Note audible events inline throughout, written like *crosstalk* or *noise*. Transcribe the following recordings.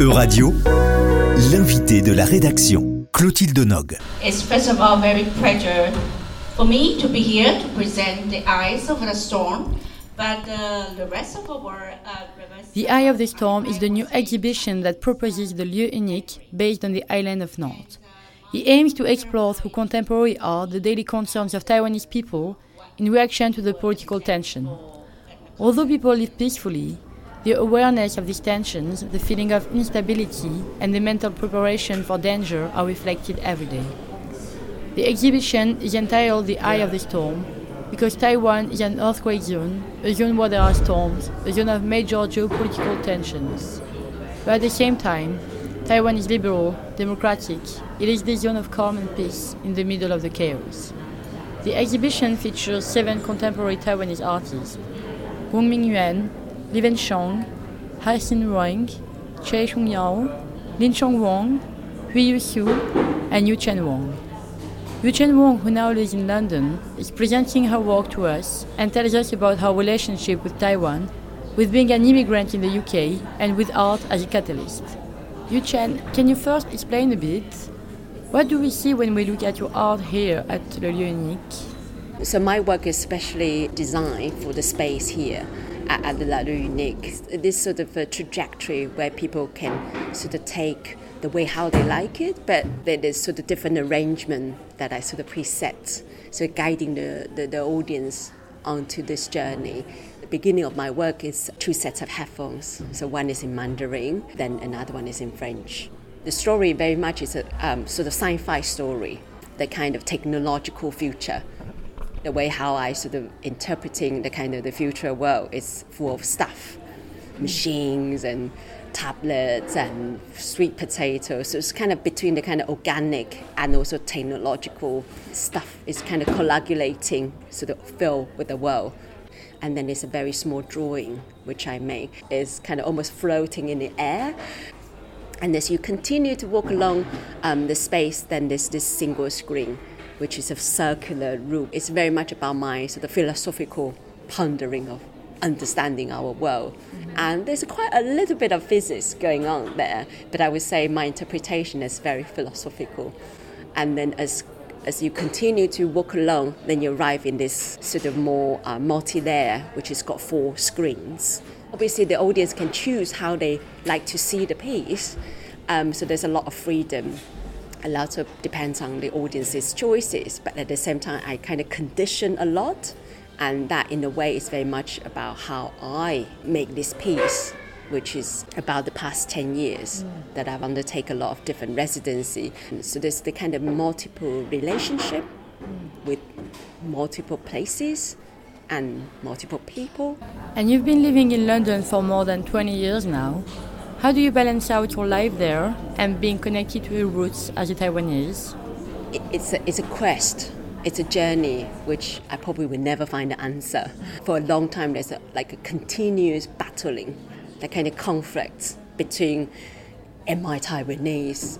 Euradio, l'invité de la rédaction, Clotilde Nog. It's first of all very pleasure for me to be here to present the Eyes of the Storm. But uh, the rest of our uh, The Eye of the Storm is the new exhibition that proposes the lieu unique based on the island of Nantes. It aims to explore through contemporary art the daily concerns of Taiwanese people in reaction to the political tension. Although people live peacefully, the awareness of these tensions, the feeling of instability, and the mental preparation for danger are reflected every day. The exhibition is entitled The Eye of the Storm because Taiwan is an earthquake zone, a zone where there are storms, a zone of major geopolitical tensions. But at the same time, Taiwan is liberal, democratic, it is the zone of calm and peace in the middle of the chaos. The exhibition features seven contemporary Taiwanese artists Wong Ming Yuan, Li Wensheng, Hai Xin Wang, Choi Chung Yao, Lin Chong Wong, Hui Yu and Yu Chen Wang. Yu Chen Wang, who now lives in London, is presenting her work to us and tells us about her relationship with Taiwan, with being an immigrant in the UK, and with art as a catalyst. Yu Chen, can you first explain a bit? What do we see when we look at your art here at Le Lieu Unique? So my work is specially designed for the space here at, La Unique. This sort of a trajectory where people can sort of take the way how they like it, but there is sort of different arrangement that I sort of preset, so guiding the, the, the audience onto this journey The beginning of my work is two sets of headphones. So one is in Mandarin, then another one is in French. The story very much is a um, sort of sci-fi story, the kind of technological future. The way how I sort of interpreting the kind of the future world is full of stuff, machines and tablets and sweet potatoes. So it's kind of between the kind of organic and also technological stuff. It's kind of coagulating sort of fill with the world and then there's a very small drawing which I make. It's kind of almost floating in the air. And as you continue to walk along um, the space, then there's this single screen, which is a circular room. It's very much about my sort of philosophical pondering of understanding our world. Mm-hmm. And there's quite a little bit of physics going on there, but I would say my interpretation is very philosophical. And then as as you continue to walk along, then you arrive in this sort of more uh, multi-layer, which has got four screens. Obviously, the audience can choose how they like to see the piece, um, so there's a lot of freedom. A lot of depends on the audience's choices, but at the same time, I kind of condition a lot, and that in a way is very much about how I make this piece which is about the past 10 years mm. that I've undertaken a lot of different residency. So there's the kind of multiple relationship mm. with multiple places and multiple people. And you've been living in London for more than 20 years now. How do you balance out your life there and being connected to your roots as a Taiwanese? It's a, it's a quest. It's a journey which I probably will never find the answer. For a long time, there's a, like a continuous battling the kind of conflict between am I Taiwanese,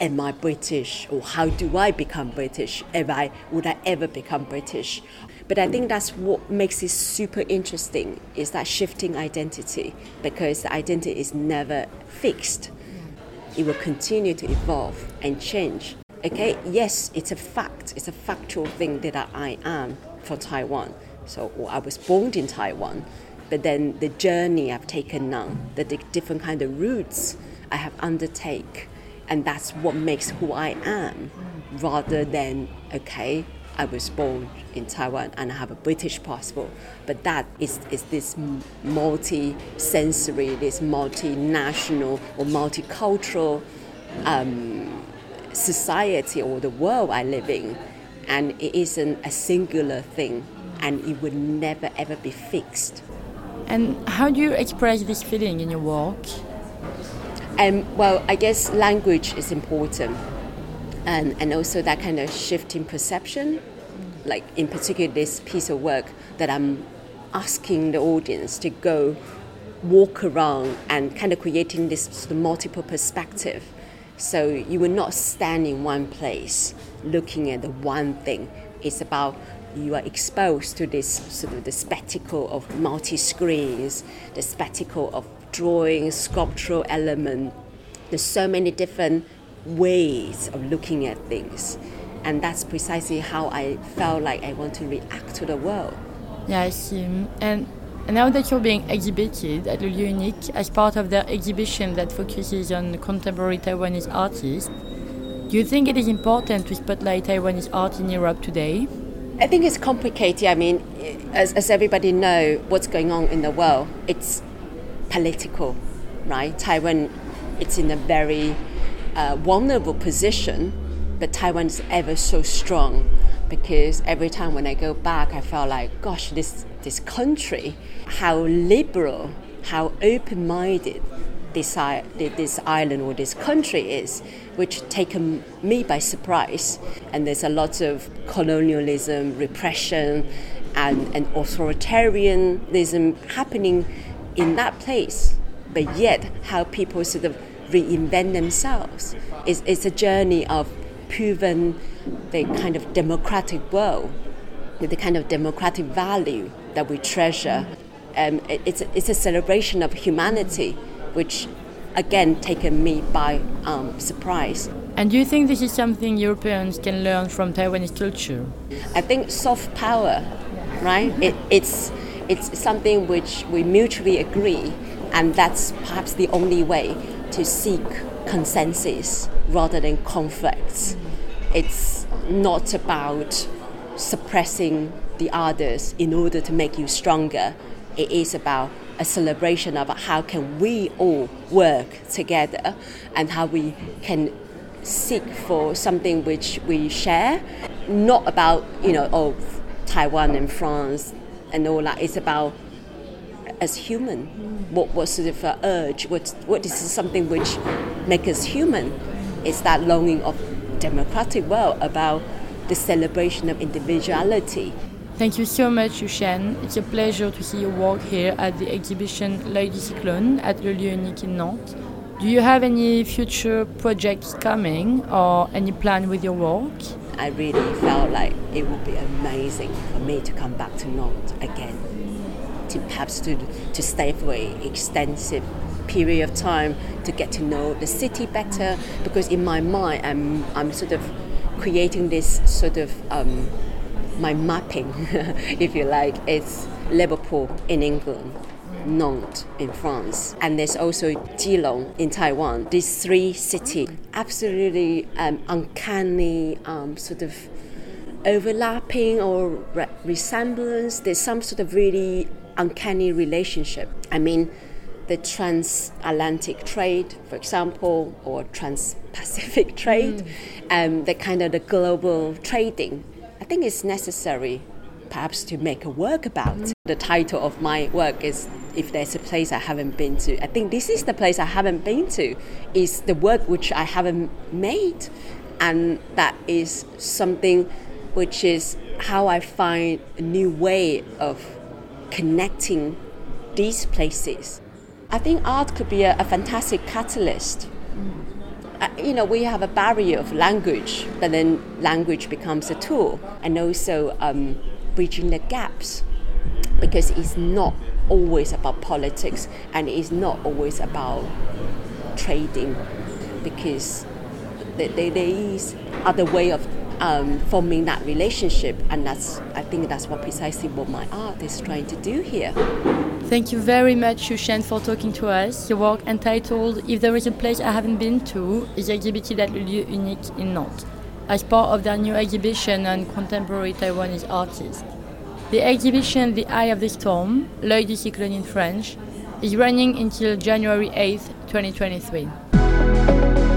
am I British, or how do I become British? Am I, would I ever become British? But I think that's what makes it super interesting is that shifting identity because the identity is never fixed. It will continue to evolve and change. Okay, yes, it's a fact, it's a factual thing that I am for Taiwan. So I was born in Taiwan, but then the journey I've taken now, the different kind of routes I have undertake, and that's what makes who I am, rather than okay, I was born in Taiwan and I have a British passport, but that is, is this multi-sensory, this multinational or multicultural um, society or the world I live in, and it isn't a singular thing, and it would never ever be fixed. And how do you express this feeling in your work? Um, well, I guess language is important, and, and also that kind of shift in perception. Like, in particular, this piece of work that I'm asking the audience to go walk around and kind of creating this sort of multiple perspective. So you will not stand in one place looking at the one thing. It's about you are exposed to this sort of the spectacle of multi screens, the spectacle of drawing, sculptural element, There's so many different ways of looking at things. And that's precisely how I felt like I want to react to the world. Yeah, I see. And now that you're being exhibited at Le Lieu Unique as part of their exhibition that focuses on contemporary Taiwanese artists, do you think it is important to spotlight Taiwanese art in Europe today? I think it's complicated. I mean, as, as everybody know, what's going on in the world, it's political, right? Taiwan, it's in a very uh, vulnerable position, but Taiwan is ever so strong because every time when I go back, I felt like, gosh, this this country, how liberal, how open-minded this this island or this country is, which taken me by surprise. And there's a lot of colonialism, repression, and, and authoritarianism happening in that place. But yet, how people sort of reinvent themselves is it's a journey of proven the kind of democratic world, the kind of democratic value that we treasure. Um, it, it's, it's a celebration of humanity, which again taken me by um, surprise. And do you think this is something Europeans can learn from Taiwanese culture? I think soft power, right? It, it's, it's something which we mutually agree, and that's perhaps the only way to seek consensus rather than conflicts. It's not about suppressing the others in order to make you stronger. It is about a celebration of how can we all work together and how we can seek for something which we share. Not about, you know, oh, Taiwan and France and all that. It's about as human, what what sort of urge, what what is something which makes us human? It's that longing of democratic world about the celebration of individuality. Thank you so much, Yuchen. It's a pleasure to see your work here at the exhibition L'œil du cyclone at Le Lieu Unique in Nantes. Do you have any future projects coming or any plan with your work? I really felt like it would be amazing for me to come back to Nantes again, perhaps to, to stay for an extensive period of time to get to know the city better because in my mind I'm, I'm sort of creating this sort of um, my mapping, *laughs* if you like, it's Liverpool in England. Nantes in France, and there's also Keelung in Taiwan. These three cities, absolutely um, uncanny, um, sort of overlapping or re- resemblance. There's some sort of really uncanny relationship. I mean, the transatlantic trade, for example, or trans-Pacific *laughs* trade, mm. um, the kind of the global trading I think it's necessary perhaps to make a work about. Mm-hmm. The title of my work is If There's a Place I Haven't Been to. I think this is the place I haven't been to, is the work which I haven't made. And that is something which is how I find a new way of connecting these places. I think art could be a, a fantastic catalyst. Uh, you know, we have a barrier of language, but then language becomes a tool, and also um, bridging the gaps, because it's not always about politics and it's not always about trading, because there, there is other way of um, forming that relationship, and that's I think that's what precisely what my art is trying to do here. Thank you very much, Yuchen, for talking to us. Your work entitled "If There Is a Place I Haven't Been to" is exhibited at Le Lieu Unique in Nantes as part of their new exhibition on contemporary Taiwanese artists. The exhibition "The Eye of the Storm," L'œil du cyclone in French, is running until January 8, 2023.